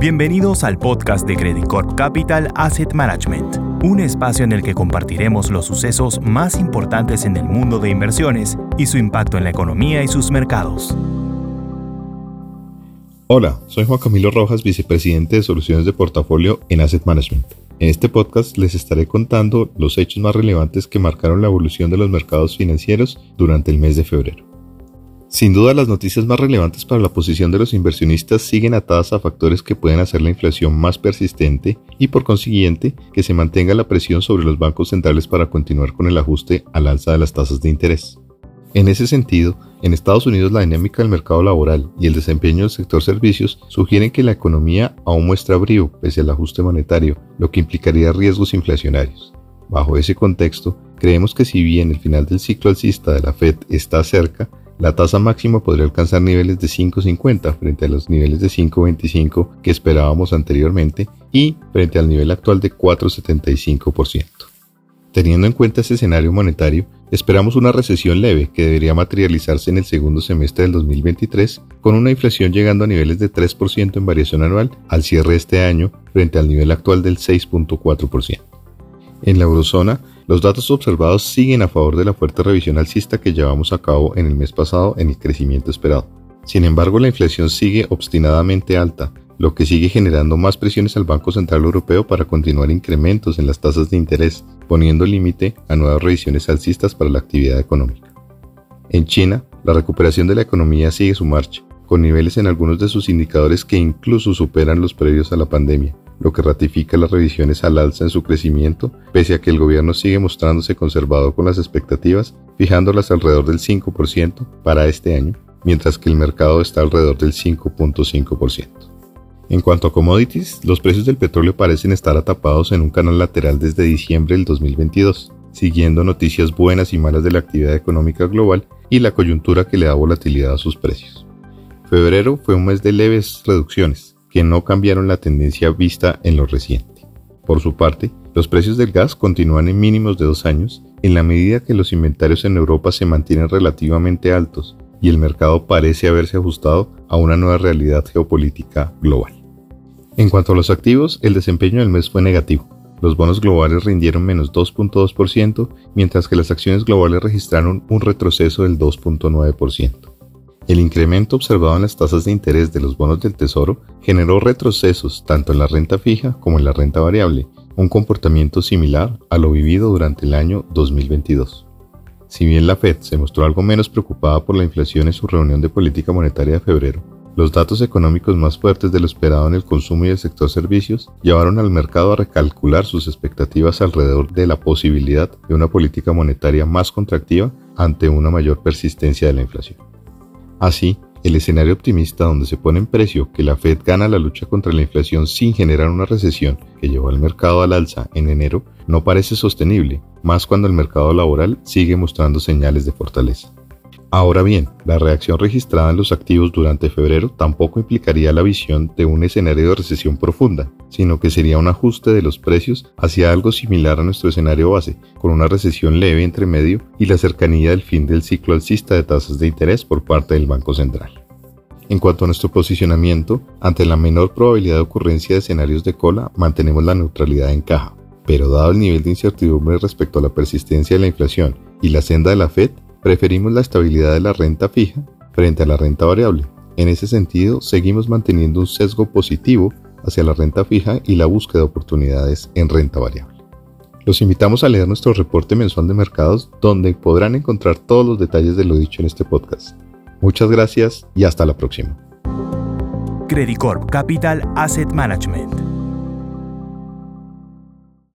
Bienvenidos al podcast de Credit Corp Capital Asset Management, un espacio en el que compartiremos los sucesos más importantes en el mundo de inversiones y su impacto en la economía y sus mercados. Hola, soy Juan Camilo Rojas, vicepresidente de soluciones de portafolio en Asset Management. En este podcast les estaré contando los hechos más relevantes que marcaron la evolución de los mercados financieros durante el mes de febrero. Sin duda las noticias más relevantes para la posición de los inversionistas siguen atadas a factores que pueden hacer la inflación más persistente y por consiguiente que se mantenga la presión sobre los bancos centrales para continuar con el ajuste al alza de las tasas de interés. En ese sentido, en Estados Unidos la dinámica del mercado laboral y el desempeño del sector servicios sugieren que la economía aún muestra brío pese al ajuste monetario, lo que implicaría riesgos inflacionarios. Bajo ese contexto, creemos que si bien el final del ciclo alcista de la Fed está cerca, la tasa máxima podría alcanzar niveles de 5.50 frente a los niveles de 5.25 que esperábamos anteriormente y frente al nivel actual de 4.75%. Teniendo en cuenta ese escenario monetario, esperamos una recesión leve que debería materializarse en el segundo semestre del 2023 con una inflación llegando a niveles de 3% en variación anual al cierre de este año frente al nivel actual del 6.4%. En la eurozona, los datos observados siguen a favor de la fuerte revisión alcista que llevamos a cabo en el mes pasado en el crecimiento esperado. Sin embargo, la inflación sigue obstinadamente alta, lo que sigue generando más presiones al Banco Central Europeo para continuar incrementos en las tasas de interés, poniendo límite a nuevas revisiones alcistas para la actividad económica. En China, la recuperación de la economía sigue su marcha, con niveles en algunos de sus indicadores que incluso superan los previos a la pandemia, lo que ratifica las revisiones al alza en su crecimiento, pese a que el gobierno sigue mostrándose conservador con las expectativas, fijándolas alrededor del 5% para este año, mientras que el mercado está alrededor del 5.5%. En cuanto a commodities, los precios del petróleo parecen estar atapados en un canal lateral desde diciembre del 2022, siguiendo noticias buenas y malas de la actividad económica global y la coyuntura que le da volatilidad a sus precios. Febrero fue un mes de leves reducciones, que no cambiaron la tendencia vista en lo reciente. Por su parte, los precios del gas continúan en mínimos de dos años en la medida que los inventarios en Europa se mantienen relativamente altos y el mercado parece haberse ajustado a una nueva realidad geopolítica global. En cuanto a los activos, el desempeño del mes fue negativo. Los bonos globales rindieron menos 2.2%, mientras que las acciones globales registraron un retroceso del 2.9%. El incremento observado en las tasas de interés de los bonos del Tesoro generó retrocesos tanto en la renta fija como en la renta variable, un comportamiento similar a lo vivido durante el año 2022. Si bien la Fed se mostró algo menos preocupada por la inflación en su reunión de política monetaria de febrero, los datos económicos más fuertes de lo esperado en el consumo y el sector servicios llevaron al mercado a recalcular sus expectativas alrededor de la posibilidad de una política monetaria más contractiva ante una mayor persistencia de la inflación. Así, el escenario optimista donde se pone en precio que la Fed gana la lucha contra la inflación sin generar una recesión que llevó al mercado al alza en enero no parece sostenible, más cuando el mercado laboral sigue mostrando señales de fortaleza. Ahora bien, la reacción registrada en los activos durante febrero tampoco implicaría la visión de un escenario de recesión profunda, sino que sería un ajuste de los precios hacia algo similar a nuestro escenario base, con una recesión leve entre medio y la cercanía del fin del ciclo alcista de tasas de interés por parte del Banco Central. En cuanto a nuestro posicionamiento, ante la menor probabilidad de ocurrencia de escenarios de cola, mantenemos la neutralidad en caja, pero dado el nivel de incertidumbre respecto a la persistencia de la inflación y la senda de la Fed, Preferimos la estabilidad de la renta fija frente a la renta variable. En ese sentido, seguimos manteniendo un sesgo positivo hacia la renta fija y la búsqueda de oportunidades en renta variable. Los invitamos a leer nuestro reporte mensual de mercados donde podrán encontrar todos los detalles de lo dicho en este podcast. Muchas gracias y hasta la próxima. Credit Capital Asset Management